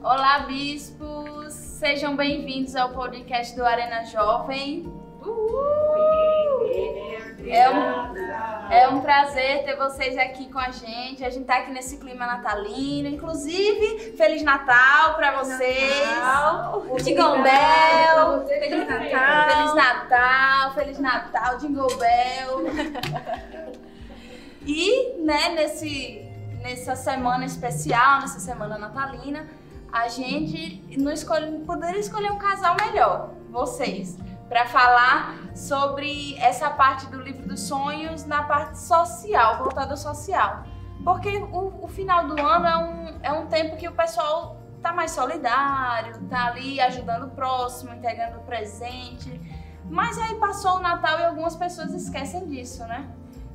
Olá, bispos! Sejam bem-vindos ao podcast do Arena Jovem. É um, é um prazer ter vocês aqui com a gente. A gente tá aqui nesse clima natalino. Inclusive, Feliz Natal para vocês. Jingle Bell. Feliz Natal. Feliz Natal. Feliz Natal, Jingle Bell. E, né, nesse, nessa semana especial, nessa semana natalina, a gente não escolhe, poderia escolher um casal melhor, vocês, para falar sobre essa parte do livro dos sonhos na parte social, voltada ao social. Porque o, o, final do ano é um, é um tempo que o pessoal tá mais solidário, tá ali ajudando o próximo, entregando o presente. Mas aí passou o Natal e algumas pessoas esquecem disso, né?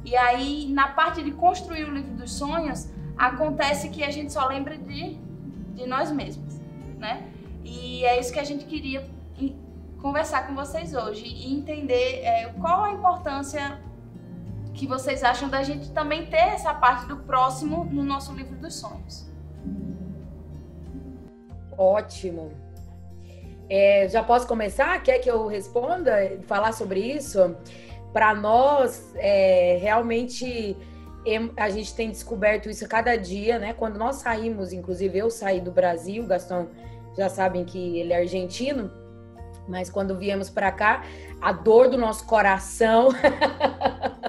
E aí, na parte de construir o livro dos sonhos, acontece que a gente só lembra de de nós mesmos, né? E é isso que a gente queria conversar com vocês hoje e entender é, qual a importância que vocês acham da gente também ter essa parte do próximo no nosso livro dos sonhos. Ótimo. É, já posso começar? Quer que eu responda? Falar sobre isso? Para nós, é, realmente a gente tem descoberto isso a cada dia, né? Quando nós saímos, inclusive eu saí do Brasil, Gastão já sabem que ele é argentino, mas quando viemos para cá, a dor do nosso coração.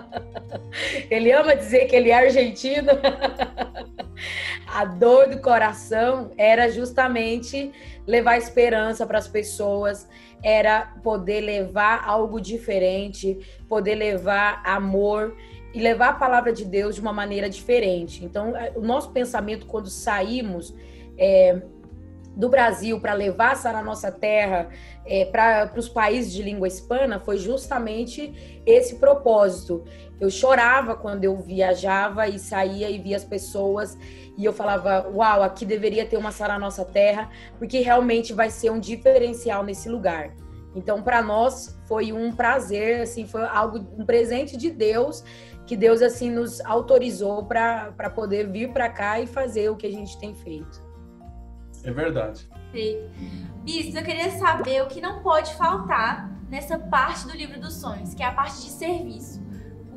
ele ama dizer que ele é argentino. a dor do coração era justamente levar esperança para as pessoas, era poder levar algo diferente, poder levar amor e levar a palavra de Deus de uma maneira diferente. Então, é, o nosso pensamento quando saímos é, do Brasil para levar a nossa terra é, para os países de língua hispana foi justamente esse propósito. Eu chorava quando eu viajava e saía e via as pessoas e eu falava, uau, aqui deveria ter uma Sara Nossa Terra, porque realmente vai ser um diferencial nesse lugar. Então, para nós foi um prazer, assim, foi algo, um presente de Deus que Deus assim nos autorizou para poder vir para cá e fazer o que a gente tem feito. É verdade. Isso, eu queria saber o que não pode faltar nessa parte do livro dos sonhos, que é a parte de serviço.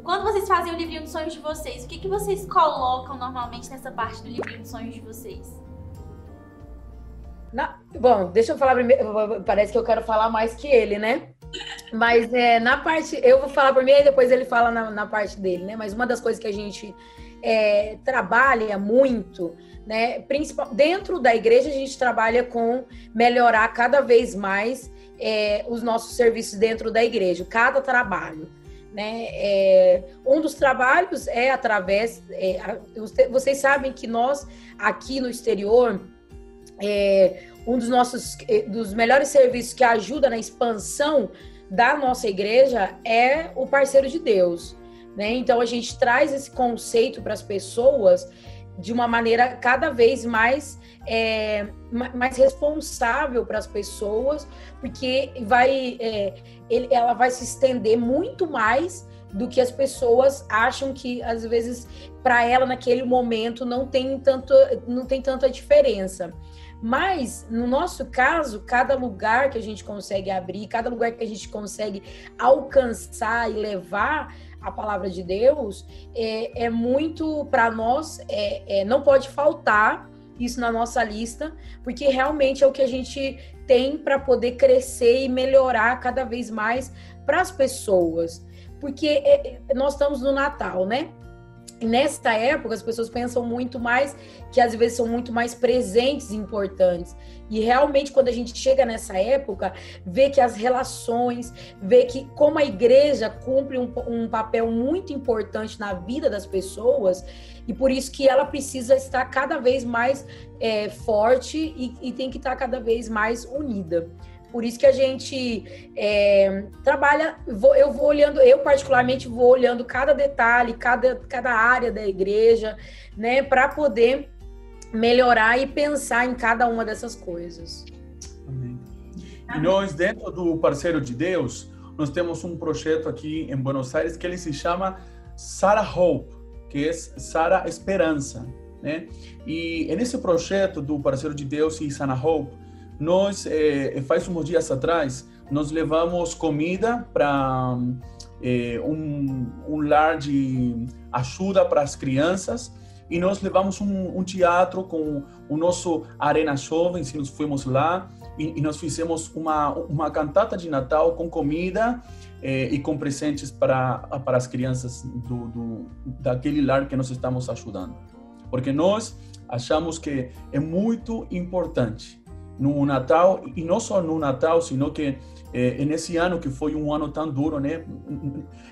Quando vocês fazem o livrinho dos sonhos de vocês, o que, que vocês colocam normalmente nessa parte do livrinho dos sonhos de vocês? Na, bom, deixa eu falar primeiro. Parece que eu quero falar mais que ele, né? Mas é, na parte, eu vou falar por mim e depois ele fala na, na, parte dele, né? Mas uma das coisas que a gente é, trabalha muito, né? Principal, dentro da igreja a gente trabalha com melhorar cada vez mais é, os nossos serviços dentro da igreja, cada trabalho. Né? É, um dos trabalhos é através. É, vocês sabem que nós aqui no exterior é, um dos nossos eh, dos melhores serviços que ajuda na expansão da nossa igreja é o parceiro de Deus, né? Então a gente traz esse conceito para as pessoas de uma maneira cada vez mais é, mais responsável para as pessoas, porque vai é, ele, ela vai se estender muito mais do que as pessoas acham que às vezes para ela naquele momento não tem tanto não tem tanta diferença. Mas, no nosso caso, cada lugar que a gente consegue abrir, cada lugar que a gente consegue alcançar e levar a palavra de Deus, é, é muito, para nós, é, é, não pode faltar isso na nossa lista, porque realmente é o que a gente tem para poder crescer e melhorar cada vez mais para as pessoas. Porque é, nós estamos no Natal, né? Nesta época as pessoas pensam muito mais que às vezes são muito mais presentes e importantes. E realmente quando a gente chega nessa época, vê que as relações, vê que como a igreja cumpre um, um papel muito importante na vida das pessoas e por isso que ela precisa estar cada vez mais é, forte e, e tem que estar cada vez mais unida. Por isso que a gente é, trabalha, vou, eu vou olhando, eu particularmente vou olhando cada detalhe, cada, cada área da igreja, né, para poder melhorar e pensar em cada uma dessas coisas. Amém. E nós, dentro do Parceiro de Deus, nós temos um projeto aqui em Buenos Aires que ele se chama Sara Hope, que é Sara Esperança. né? E nesse projeto do Parceiro de Deus e Sana Hope, nós, eh, faz uns dias atrás, nós levamos comida para eh, um, um lar de ajuda para as crianças e nós levamos um, um, teatro com o nosso Arena Jovens, nós fomos lá e, e, nós fizemos uma, uma cantata de Natal com comida e com presentes para, para as crianças do, do, daquele lar que nós estamos ajudando. Porque nós achamos que é muito importante no Natal, e não só no Natal, sino que é, nesse ano que foi um ano tão duro, né?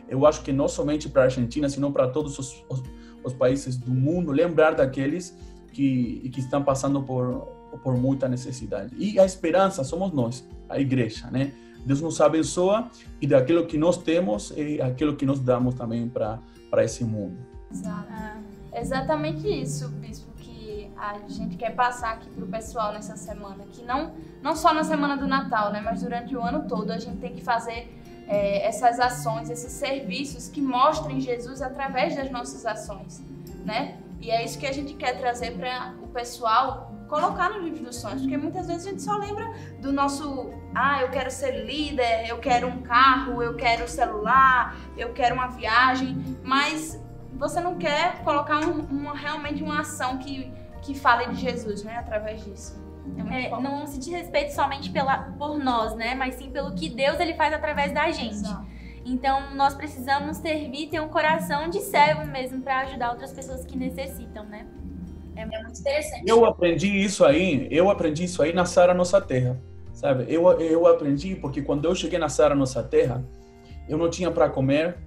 Eu acho que não somente para a Argentina, sino para todos os, os, os, países do mundo, lembrar daqueles que, que estão passando por, por muita necessidade. E a esperança somos nós, a igreja, né? Deus nos abençoa e daquilo que nós temos é aquilo que nós damos também para esse mundo. Exato. exatamente isso, bispo a gente quer passar aqui para o pessoal nessa semana, que não, não só na semana do Natal, né, mas durante o ano todo a gente tem que fazer é, essas ações, esses serviços que mostrem Jesus através das nossas ações, né? E é isso que a gente quer trazer para o pessoal colocar no livro dos sonhos, porque muitas vezes a gente só lembra do nosso, ah, eu quero ser líder, eu quero um carro, eu quero celular, eu quero uma viagem, mas você não quer colocar um, uma, realmente uma ação que que fale de Jesus, né, através disso. É é, não se diz respeito somente pela, por nós, né, mas sim pelo que Deus ele faz através da gente. Exato. Então nós precisamos servir, ter um coração de servo mesmo para ajudar outras pessoas que necessitam, né? É muito interessante. Eu aprendi isso aí, eu aprendi isso aí na Sara Nossa Terra, sabe? Eu eu aprendi porque quando eu cheguei na Sara Nossa Terra, eu não tinha para comer,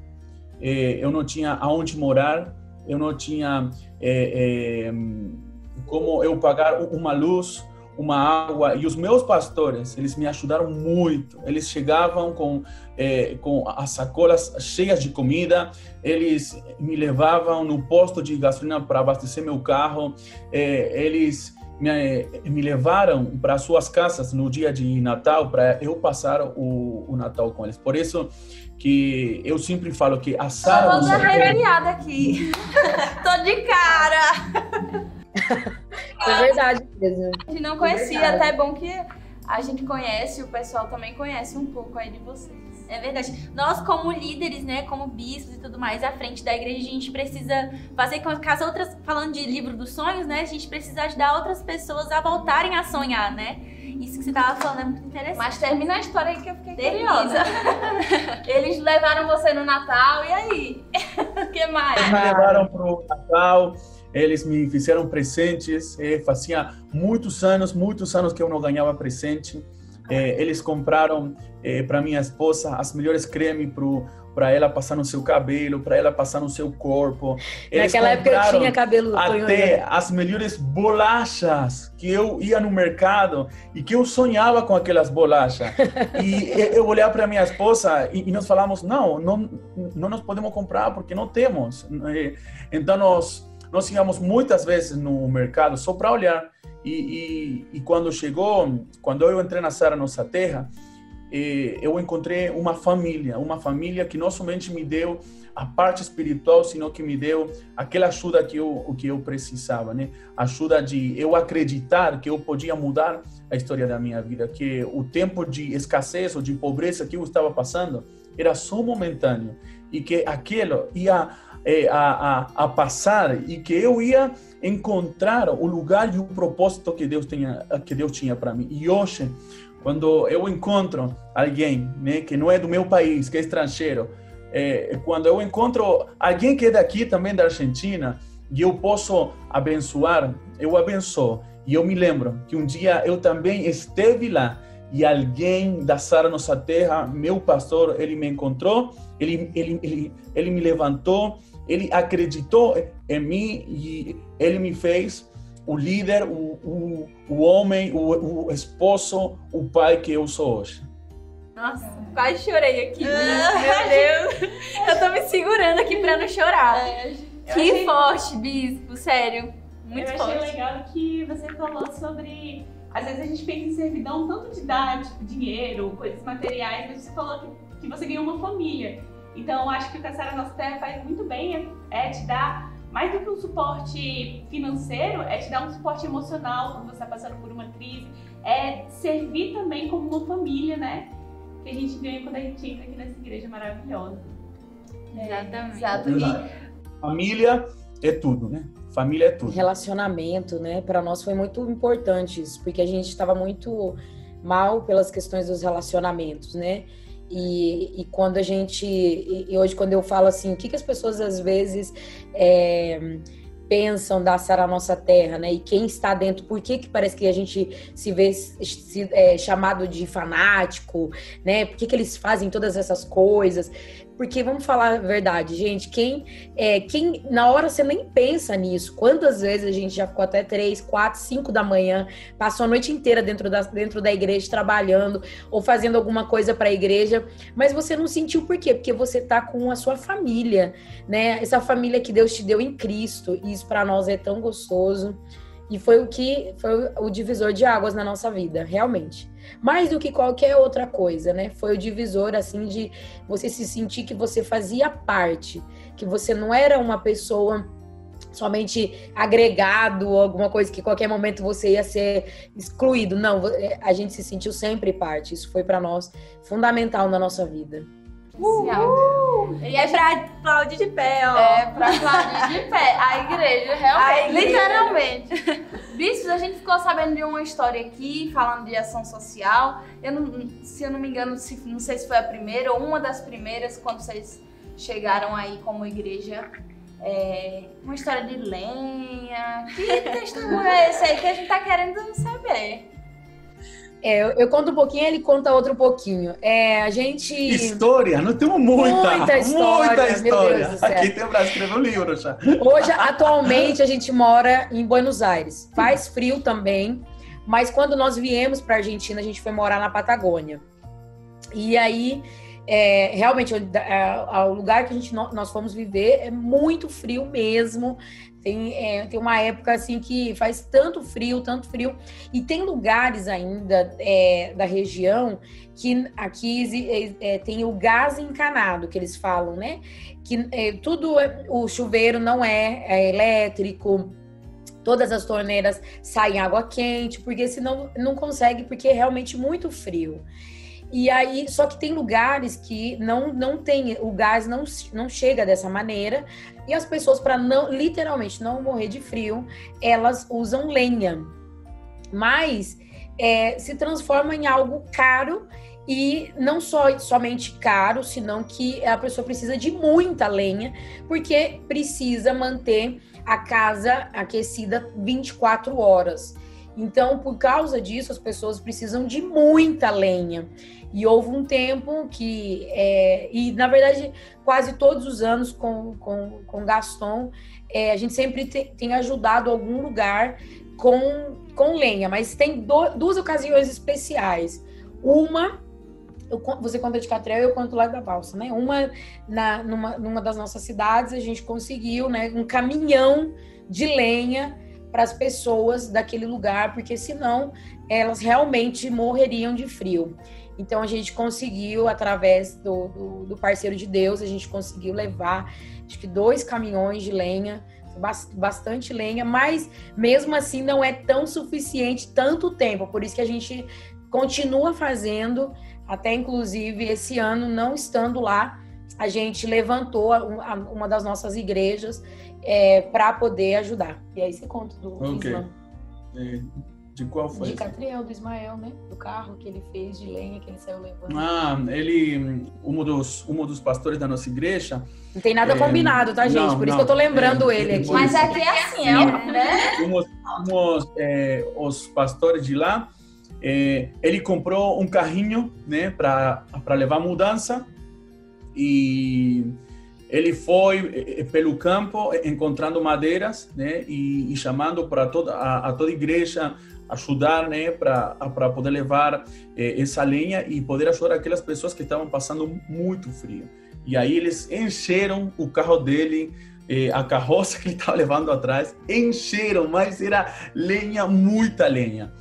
eh, eu não tinha aonde morar, eu não tinha eh, como eu pagar uma luz, uma água. E os meus pastores, eles me ajudaram muito. Eles chegavam com, eh, com as sacolas cheias de comida, eles me levavam no posto de gasolina para abastecer meu carro, eh, eles me, me levaram para suas casas no dia de Natal para eu passar o, o Natal com eles. Por isso que eu sempre falo que a Sara... Tô toda aqui. Tô de cara. é verdade mesmo. A gente não conhecia, é até é bom que a gente conhece, o pessoal também conhece um pouco aí de vocês. É verdade. Nós, como líderes, né, como bispos e tudo mais, à frente da igreja, a gente precisa fazer com que as outras, falando de livro dos sonhos, né, a gente precisa ajudar outras pessoas a voltarem a sonhar, né? Isso que você tava falando é muito interessante. Mas termina a história aí que eu fiquei curiosa. Eles levaram você no Natal, e aí? O que mais? Eles me levaram pro Natal eles me fizeram presentes. Eh, fazia muitos anos, muitos anos que eu não ganhava presente. Eh, eles compraram eh, para minha esposa as melhores cremes para ela passar no seu cabelo, para ela passar no seu corpo. Eles Naquela época eu tinha cabelo. Até as melhores bolachas que eu ia no mercado e que eu sonhava com aquelas bolachas. e eu olhava para minha esposa e, e nós falamos não, não, não nós podemos comprar porque não temos. Então nós nós íamos muitas vezes no mercado só para olhar. E, e, e, quando chegou, quando eu entrei na Sara Nossa Terra, eh, eu encontrei uma família, uma família que não somente me deu a parte espiritual, sino que me deu aquela ajuda que eu que eu precisava, né? Ajuda de eu acreditar que eu podia mudar a história da minha vida, que o tempo de escassez ou de pobreza que eu estava passando era só momentâneo e que aquilo ia é, a, a, a, passar e que eu ia encontrar o lugar e o propósito que Deus tinha que Deus tinha para mim. E hoje, quando eu encontro alguém, né, que não é do meu país, que é estrangeiro, é, quando eu encontro alguém que é daqui também da Argentina e eu posso abençoar, eu abençoo. E eu me lembro que um dia eu também esteve lá e alguém da Sara Nossa Terra, meu pastor, ele me encontrou, ele, ele, ele, ele me levantou ele acreditou em mim e ele me fez o líder, o, o, o homem, o, o esposo, o pai que eu sou hoje. Nossa, quase chorei aqui. Meu Deus. Eu tô me segurando aqui pra não chorar. É, que achei... forte, bispo, sério. Muito eu forte. Eu achei legal que você falou sobre. Às vezes a gente pensa em servidão tanto de dar tipo, dinheiro, coisas materiais, mas você falou que, que você ganhou uma família. Então, acho que o Caçar a Nossa Terra faz muito bem é, é te dar mais do que um suporte financeiro, é te dar um suporte emocional quando você está passando por uma crise, é servir também como uma família, né? Que a gente ganha quando a gente entra aqui nessa igreja maravilhosa. Exatamente. Exato. E Família é tudo, né? Família é tudo. Relacionamento, né? Para nós foi muito importante isso, porque a gente estava muito mal pelas questões dos relacionamentos, né? E, e quando a gente. E, hoje, quando eu falo assim, o que, que as pessoas às vezes é, pensam da Sara Nossa Terra, né? E quem está dentro, por que, que parece que a gente se vê se, é, chamado de fanático, né? Por que, que eles fazem todas essas coisas? Porque vamos falar a verdade, gente. Quem, é, quem na hora você nem pensa nisso. Quantas vezes a gente já ficou até três, quatro, cinco da manhã, passou a noite inteira dentro da, dentro da igreja trabalhando ou fazendo alguma coisa para a igreja, mas você não sentiu por quê? Porque você tá com a sua família, né? Essa família que Deus te deu em Cristo. E isso para nós é tão gostoso. E foi o que foi o divisor de águas na nossa vida, realmente. Mais do que qualquer outra coisa, né? Foi o divisor assim de você se sentir que você fazia parte, que você não era uma pessoa somente agregado, alguma coisa que qualquer momento você ia ser excluído. Não, a gente se sentiu sempre parte. Isso foi para nós fundamental na nossa vida. Uhul. E é pra aplaudir de pé, ó. É, pra aplaudir de pé. A igreja, realmente. A igreja. Literalmente. Bispos, a gente ficou sabendo de uma história aqui, falando de ação social. Eu não, se eu não me engano, se, não sei se foi a primeira ou uma das primeiras, quando vocês chegaram aí como igreja. É, uma história de lenha. Que testemunho é esse aí que a gente tá querendo saber? É, eu, eu conto um pouquinho, ele conta outro pouquinho. É, a gente. História, nós temos muita, Muita história, muita meu história. Deus do céu. Aqui tem para escrever um livro já. Hoje, atualmente, a gente mora em Buenos Aires. Faz frio também, mas quando nós viemos para Argentina, a gente foi morar na Patagônia. E aí, é, realmente, o é, o lugar que a gente, nó- nós fomos viver é muito frio mesmo. Tem, é, tem uma época assim que faz tanto frio, tanto frio. E tem lugares ainda é, da região que aqui é, é, tem o gás encanado, que eles falam, né? Que tudo, o chuveiro não é elétrico, todas as torneiras saem água quente, porque senão não consegue, porque é realmente muito frio. E aí, só que tem lugares que não, não tem, o gás não, não chega dessa maneira, e as pessoas, para não, literalmente, não morrer de frio, elas usam lenha. Mas é, se transforma em algo caro e não só somente caro, senão que a pessoa precisa de muita lenha, porque precisa manter a casa aquecida 24 horas. Então, por causa disso, as pessoas precisam de muita lenha. E houve um tempo que, é, e na verdade, quase todos os anos com, com, com Gaston, é, a gente sempre te- tem ajudado algum lugar com, com lenha, mas tem do- duas ocasiões especiais. Uma, eu você conta de Catrel eu conto lá da Balsa, né? Uma, na, numa, numa das nossas cidades, a gente conseguiu né, um caminhão de lenha para as pessoas daquele lugar, porque senão elas realmente morreriam de frio. Então a gente conseguiu, através do, do, do parceiro de Deus, a gente conseguiu levar acho que dois caminhões de lenha, bas- bastante lenha, mas mesmo assim não é tão suficiente tanto tempo. Por isso que a gente continua fazendo, até inclusive esse ano, não estando lá, a gente levantou uma das nossas igrejas para poder ajudar. E aí você conta do Ok. Islã, É, De qual foi? de Catriel, do Ismael, né? Do carro que ele fez de lenha que ele saiu levando. Ah, ele, um dos, um dos pastores da nossa igreja, Não tem nada É, combinado, tá, gente? não, Por isso não, que eu tô lembrando é, ele aqui. Mas aqui é assim, é, né? uns, uns, eh, os pastores de lá, eh, ele comprou um carrinho, né, para para levar mudança e ele foi eh, pelo campo encontrando madeiras, né, e, e chamando para toda a, a toda a igreja ajudar, né, para poder levar eh, essa lenha e poder ajudar aquelas pessoas que estavam passando muito frio. E aí eles encheram o carro dele eh, a carroça que ele estava levando atrás, encheram, mas era lenha, muita lenha.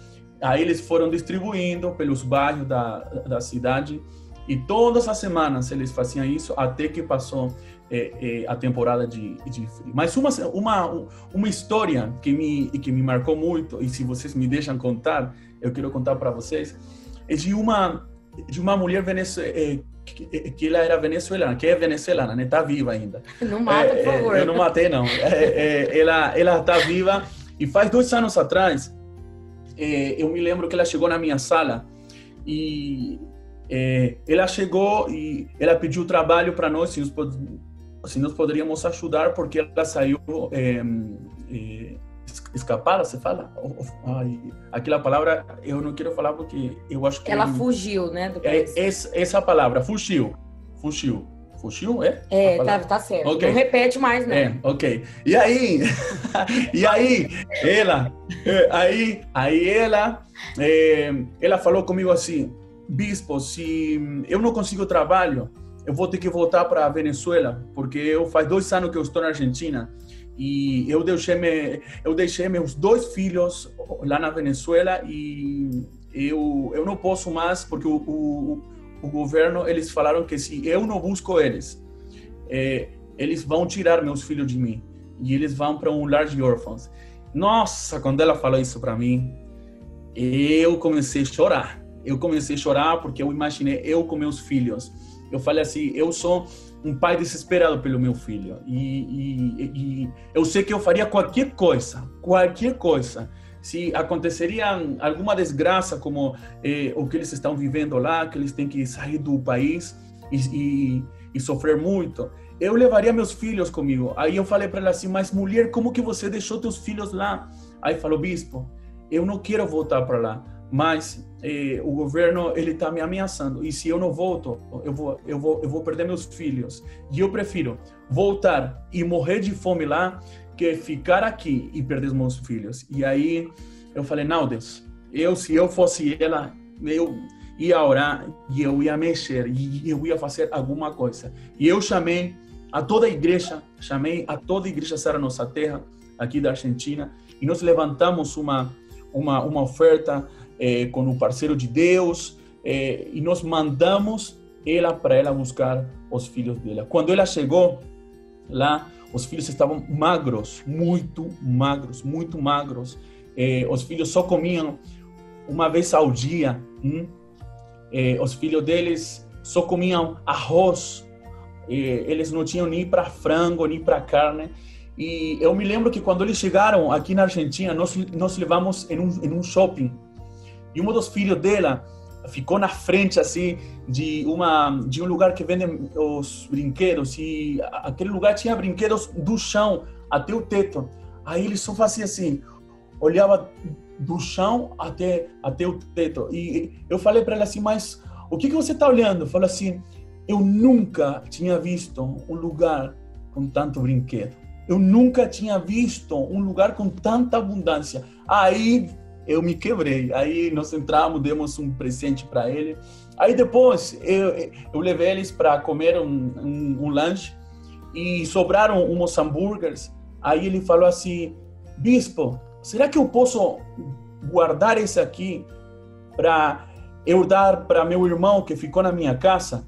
Aí eles foram distribuindo pelos bairros da, da cidade E todas as semanas eles faziam isso até que passou é, é, a temporada de, de. Mas uma, uma, uma história que me, que me marcou muito, e se vocês me deixam contar, eu quero contar para vocês, é de uma, de uma mulher venezuelana, é, que, que ela era venezuelana, que é venezuelana, né? Tá viva ainda. Não mata, por favor. eu não matei, não. ela, ela tá viva e faz dois anos atrás, eu me lembro que ela chegou na minha sala e é, ela chegou e ela pediu trabalho para nós, se nós, se nós poderíamos ajudar, porque ela saiu é, é, escapada, você fala? Ai, aquela palavra eu não quero falar porque eu acho que... Ela fugiu, né? É, essa, essa palavra, fugiu, fugiu. Fugiu, é? É, tá, tá certo. Okay. Não repete mais, né? É, ok. E aí, e aí, ela, é, aí, aí ela, é, ela falou comigo assim, bispo, se eu não consigo trabalho, eu vou ter que voltar para a Venezuela, porque eu faz dois anos que eu estou na Argentina e eu deixei me, eu deixei meus dois filhos lá na Venezuela e eu eu não posso mais porque o, o, o governo eles falaram que se eu não busco eles, é, eles vão tirar meus filhos de mim e eles vão para um lar de órfãos. Nossa, quando ela falou isso para mim, eu comecei a chorar eu comecei a chorar porque eu imaginei eu com meus filhos. Eu falei assim, eu sou um pai desesperado pelo meu filho e, e, e eu sei que eu faria qualquer coisa, qualquer coisa. Se aconteceria alguma desgraça como eh, o que eles estão vivendo lá, que eles têm que sair do país e, e sofrer muito, eu levaria meus filhos comigo. Aí eu falei para ela assim, mas mulher, como que você deixou teus filhos lá? Aí falou, bispo, eu não quero voltar para lá mas eh, o governo ele está me ameaçando. E se eu não volto eu vou eu vou eu vou perder meus filhos. E eu prefiro voltar e morrer de fome lá que ficar aqui e perder meus filhos. E aí eu falei não Deus eu se eu fosse ela eu ia orar e eu ia mexer e eu ia fazer alguma coisa. E eu chamei a toda a igreja chamei a toda a igreja Sara Nossa Terra aqui da Argentina e nós levantamos uma uma uma oferta é, com o parceiro de Deus, é, e nós mandamos ela para ela buscar os filhos dela. Quando ela chegou lá, os filhos estavam magros, muito magros, muito magros. É, os filhos só comiam uma vez ao dia. Hum? É, os filhos deles só comiam arroz. É, eles não tinham nem para frango, nem para carne. E eu me lembro que quando eles chegaram aqui na Argentina, nós, nós levamos em um, em um shopping e um dos filhos dela ficou na frente assim de uma de um lugar que vende os brinquedos e aquele lugar tinha brinquedos do chão até o teto. Aí ele só fazia assim, olhava do chão até até o teto. E eu falei para ela assim, mas o que que você está olhando? Falou assim, eu nunca tinha visto um lugar com tanto brinquedo. Eu nunca tinha visto um lugar com tanta abundância. Aí eu me quebrei. Aí nós entramos, demos um presente para ele. Aí depois eu, eu levei eles para comer um, um, um, lanche e sobraram uns hambúrgueres. Aí ele falou assim: Bispo, será que eu posso guardar esse aqui para eu dar para meu irmão que ficou na minha casa?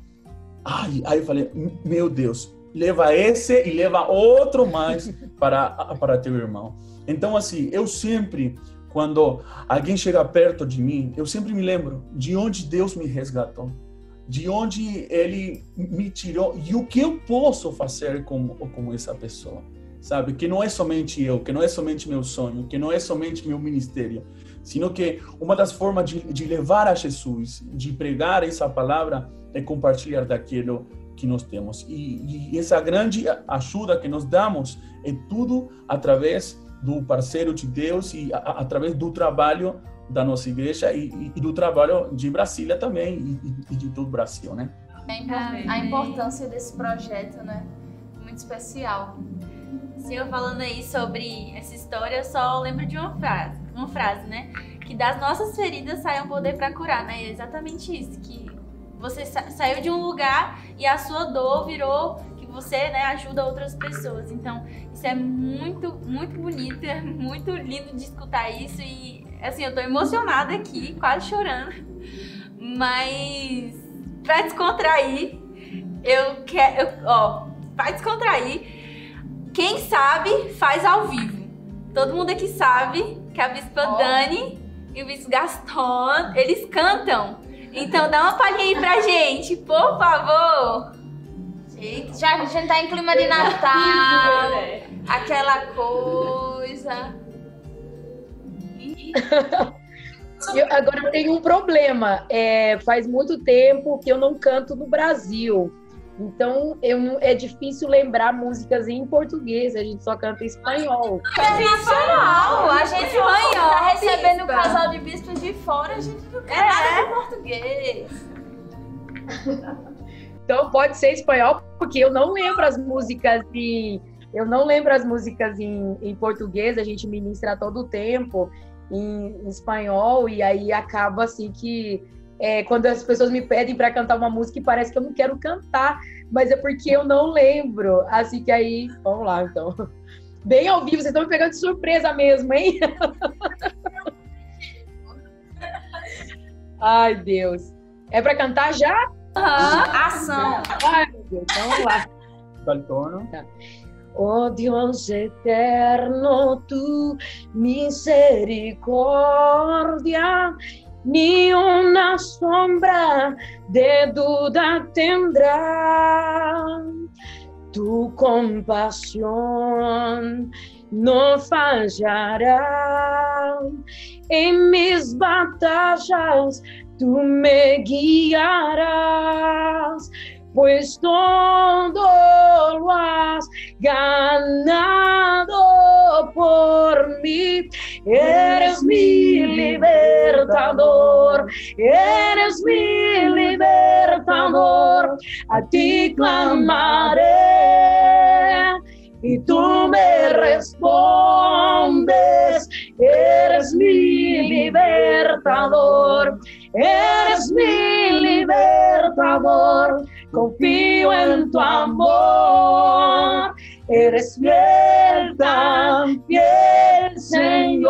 Ai, aí eu falei: Meu Deus, leva esse e leva outro mais para, para teu irmão. Então, assim, eu sempre quando alguém chega perto de mim, eu sempre me lembro de onde Deus me resgatou, de onde Ele me tirou e o que eu posso fazer com, com essa pessoa. Sabe? Que não é somente eu, que não é somente meu sonho, que não é somente meu ministério, sino que uma das formas de, de levar a Jesus, de pregar essa palavra, é compartilhar daquilo que nós temos. E, e essa grande ajuda que nós damos é tudo através do parceiro de Deus e a, através do trabalho da nossa igreja e, e, do trabalho de Brasília também e, e de todo o Brasil, né? A, a importância desse projeto, né? Muito especial. Senhor falando aí sobre essa história, eu só lembro de uma frase, uma frase, né? Que das nossas feridas sai um poder para curar, né? É exatamente isso, que você sa saiu de um lugar e a sua dor virou você né, ajuda outras pessoas. Então, isso é muito, muito bonito, é muito lindo de escutar isso. E, assim, eu tô emocionada aqui, quase chorando. Mas pra descontrair, eu quero. Ó, vai descontrair. Quem sabe faz ao vivo. Todo mundo aqui sabe que a Bispa Ó. Dani e o Bispo Gaston, eles cantam. Então dá uma palhinha aí pra gente, por favor. Gente, já a gente tá em clima de Natal, É. aquela coisa. Eu, agora eu tenho um problema. É, faz muito tempo que eu não canto no Brasil. Então eu, não- é difícil lembrar músicas em português, a gente só canta em espanhol. Internacional, a gente Espanhol, tá recebendo o bispa. casal de bispos de fora, a gente não quer nada de português. Então pode ser espanhol, porque eu não lembro as músicas em. Eu não lembro as músicas em, em português, a gente ministra todo o tempo em, em espanhol, e aí acaba assim que é, quando as pessoas me pedem para cantar uma música, parece que eu não quero cantar, mas é porque eu não lembro. Assim que aí, vamos lá então. Bem ao vivo, vocês estão me pegando de surpresa mesmo, hein? Ai, Deus. É para cantar já? Ação. Ai, meu Deus, então vamos lá. Tono. Oh Dios eterno, tu misericordia, ni una sombra de duda tendrá. Tu compasión no fallará. En mis batallas tú me guiarás pues todo lo has ganado por mí. Eres mi libertador, eres mi libertador. A ti clamaré y tú me respondes. Eres mi libertador, eres mi libertador. Confío en tu amor, eres fiel, tan fiel, Señor.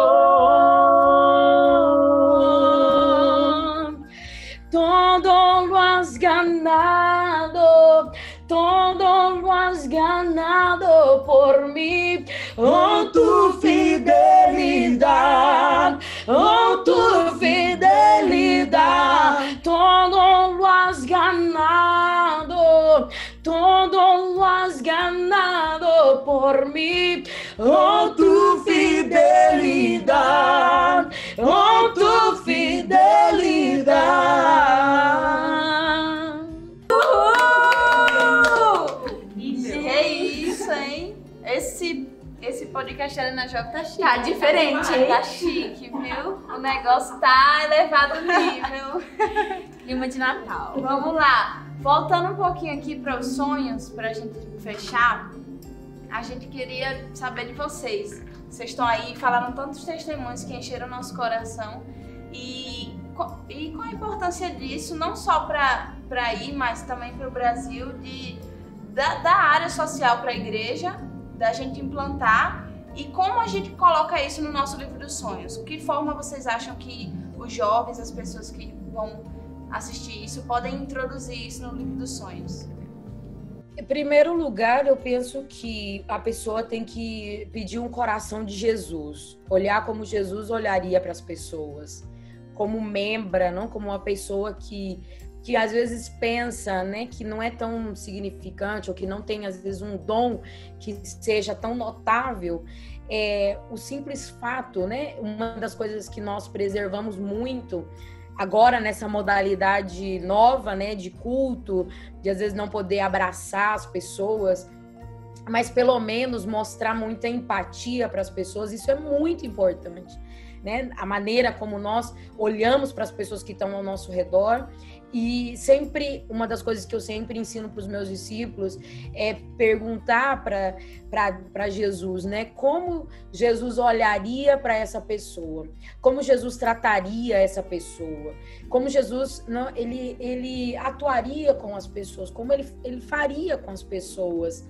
Todo lo has ganado, todo lo has ganado por mí. Oh, tu fidelidad, oh, tu fidelidad, todo lo has ganado, todo lo has ganado por mí. Oh, tu fidelidad, oh, tu fidelidad. Incrível. Que isso, hein? Esse, esse podcast Arena Jovem tá chique. Tá diferente, Tá, hein? tá chique, viu? O negócio tá elevado o nível. Clima de Natal. Vamos lá. Voltando um pouquinho aqui para os sonhos, para a gente fechar, a gente queria saber de vocês. Vocês estão aí, falaram tantos testemunhos que encheram o nosso coração. E, e qual a importância disso, não só para ir, mas também para o Brasil, de, da, da área social para a igreja, da gente implantar e como a gente coloca isso no nosso livro dos sonhos? Que forma vocês acham que os jovens, as pessoas que vão assistir isso, podem introduzir isso no livro dos sonhos? Em primeiro lugar, eu penso que a pessoa tem que pedir um coração de Jesus, olhar como Jesus olharia para as pessoas, como membra, não como uma pessoa que que às vezes pensa, né, que não é tão significante ou que não tem às vezes um dom que seja tão notável. É, o simples fato, né, uma das coisas que nós preservamos muito agora nessa modalidade nova, né, de culto, de às vezes não poder abraçar as pessoas, mas pelo menos mostrar muita empatia para as pessoas, isso é muito importante, né? A maneira como nós olhamos para as pessoas que estão ao nosso redor e sempre uma das coisas que eu sempre ensino para os meus discípulos é perguntar para Jesus, né? Como Jesus olharia para essa pessoa? Como Jesus trataria essa pessoa? Como Jesus não, ele, ele atuaria com as pessoas? Como ele, ele faria com as pessoas?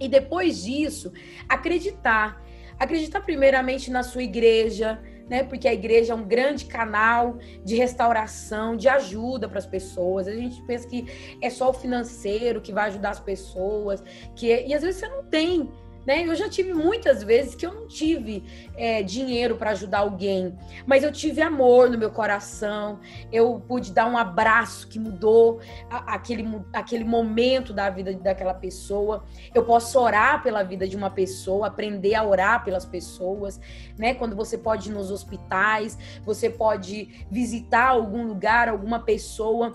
E depois disso, acreditar. Acreditar primeiramente na sua igreja, né? Porque a igreja é um grande canal de restauração, de ajuda para as pessoas. A gente pensa que é só o financeiro que vai ajudar as pessoas, que e às vezes você não tem né? Eu já tive muitas vezes que eu não tive é, dinheiro para ajudar alguém, mas eu tive amor no meu coração. Eu pude dar um abraço que mudou a, aquele, aquele momento da vida daquela pessoa. Eu posso orar pela vida de uma pessoa, aprender a orar pelas pessoas, né? Quando você pode ir nos hospitais, você pode visitar algum lugar, alguma pessoa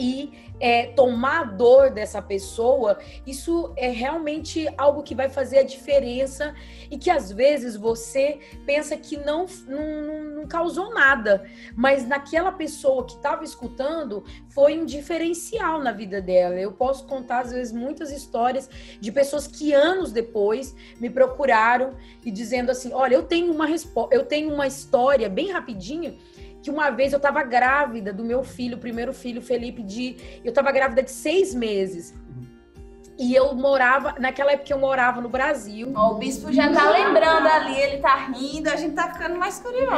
e é, tomar a dor dessa pessoa, isso é realmente algo que vai fazer a diferença e que às vezes você pensa que não, não, não causou nada, mas naquela pessoa que estava escutando foi um diferencial na vida dela. Eu posso contar às vezes muitas histórias de pessoas que anos depois me procuraram e dizendo assim: "Olha, eu tenho uma resposta, eu tenho uma história bem rapidinho que uma vez eu estava grávida do meu filho, o primeiro filho, Felipe, de. Eu estava grávida de seis meses. E eu morava, naquela época eu morava no Brasil. o bispo já tá lembrando ali, ele tá rindo, a gente tá ficando mais curioso.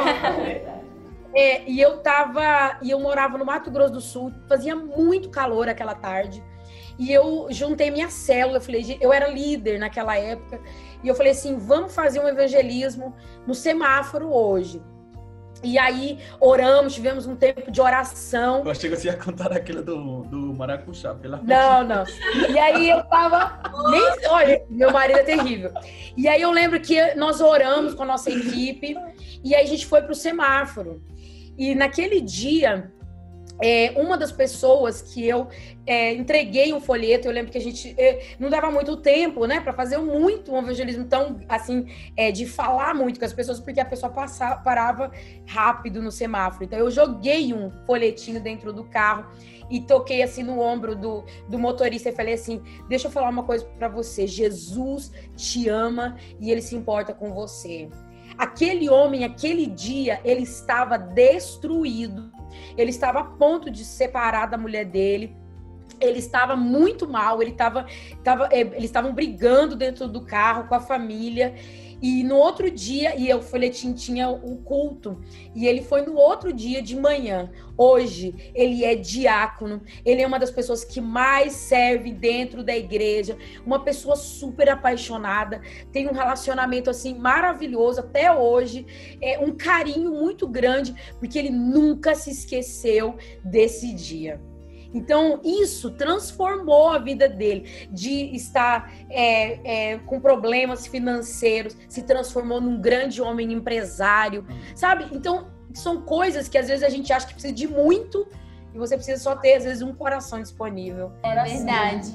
é, e eu tava, e eu morava no Mato Grosso do Sul, fazia muito calor aquela tarde. E eu juntei minha célula, eu falei, eu era líder naquela época, e eu falei assim, vamos fazer um evangelismo no semáforo hoje. E aí oramos, tivemos um tempo de oração. Eu achei que você ia contar aquilo do, do maracujá, pela Não, não. E aí eu tava. Nem, olha, meu marido é terrível. E aí eu lembro que nós oramos com a nossa equipe e aí a gente foi pro semáforo. E naquele dia é, uma das pessoas que eu é, entreguei um folheto, eu lembro que a gente é, não dava muito tempo, né, para fazer muito um evangelismo tão assim, é, de falar muito com as pessoas, porque a pessoa passava, parava rápido no semáforo. Então eu joguei um folhetinho dentro do carro e toquei assim no ombro do, do motorista e falei assim: Deixa eu falar uma coisa para você. Jesus te ama e ele se importa com você. Aquele homem, aquele dia, ele estava destruído ele estava a ponto de se separar da mulher dele. Ele estava muito mal, ele estava, estava, eh, eles estavam brigando dentro do carro com a família. E no outro dia, e o folhetim tinha o culto, e ele foi no outro dia de manhã. Hoje, ele é diácono, ele é uma das pessoas que mais serve dentro da igreja, uma pessoa super apaixonada, tem um relacionamento assim maravilhoso até hoje, é um carinho muito grande, porque ele nunca se esqueceu desse dia. Então, isso transformou a vida dele, de estar é, é, com problemas financeiros, se transformou num grande homem empresário, sabe? Então, são coisas que às vezes a gente acha que precisa de muito e você precisa só ter, às vezes, um coração disponível. É verdade.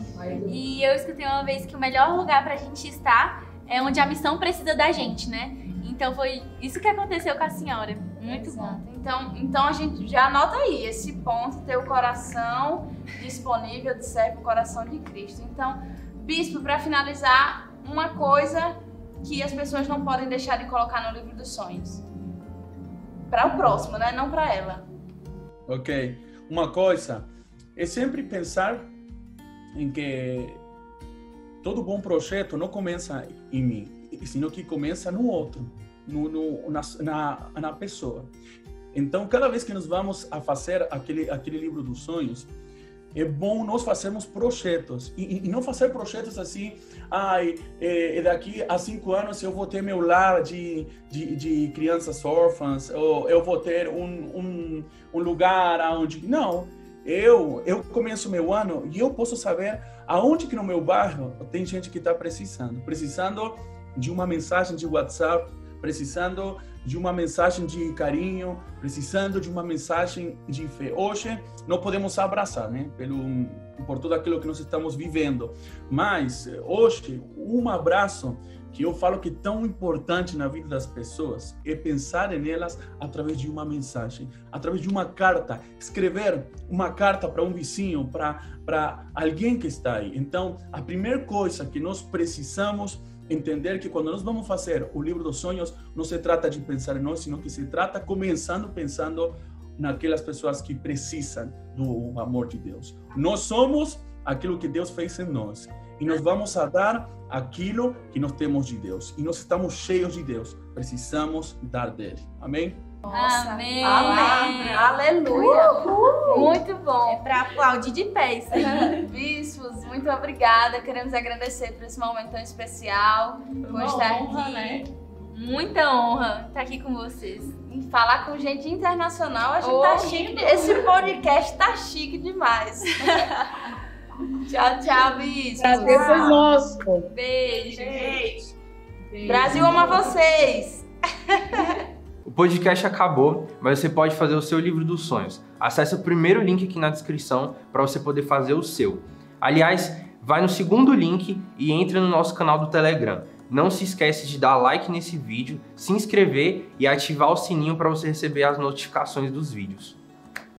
E eu escutei uma vez que o melhor lugar pra gente estar é onde a missão precisa da gente, né? Então foi isso que aconteceu com a senhora. Muito Exato. bom. Então, então a gente já anota aí esse ponto, ter o coração disponível de serve o coração de Cristo. Então, bispo, para finalizar, uma coisa que as pessoas não podem deixar de colocar no livro dos sonhos. Para o próximo, né? Não para ela. Ok. Uma coisa é sempre pensar em que todo bom projeto não começa em mim, sino que começa no outro, no, no na, na, na pessoa. Então, cada vez que nós vamos a fazer aquele, aquele livro dos sonhos, é bom nós fazermos projetos. E, e não fazer projetos assim, ai, é, daqui a cinco anos eu vou ter meu lar de, de, de crianças órfãs, ou eu vou ter um, um, um lugar onde... Não, eu, eu começo meu ano e eu posso saber aonde que no meu bairro tem gente que está precisando, precisando de uma mensagem de WhatsApp, precisando de uma mensagem de carinho, precisando de uma mensagem de fé. Hoje não podemos abraçar, né? Pelo por tudo aquilo que nós estamos vivendo, mas hoje um abraço que eu falo que é tão importante na vida das pessoas é pensar nelas através de uma mensagem, através de uma carta, escrever uma carta para um vizinho, para para alguém que está aí. Então, a primeira coisa que nós precisamos entender que quando nós vamos fazer o livro dos sonhos, não se trata de pensar em nós, sino que se trata começando pensando naquelas pessoas que precisam do amor de Deus. Nós somos aquilo que Deus fez em nós. E nós vamos a dar aquilo que nós temos de Deus. E nós estamos cheios de Deus. Precisamos dar dele. Amém? Nossa, Amém. Amém. Aleluia. Muito É bom. pra aplaudir de pé isso aí. Bispos, muito obrigada. Queremos agradecer por esse momento tão especial, por estar honra, aqui. né? Muita honra estar aqui com vocês. E falar com gente internacional, a gente Oh, tá chique. Esse podcast tá chique demais. tchau, tchau, bispos. Prazer foi nosso. Beijo. Beijo. Brasil ama vocês. O podcast acabou, mas você pode fazer o seu livro dos sonhos. Acesse o primeiro link aqui na descrição para você poder fazer o seu. Aliás, vai no segundo link e entre no nosso canal do Telegram. Não se esquece de dar like nesse vídeo, se inscrever e ativar o sininho para você receber as notificações dos vídeos.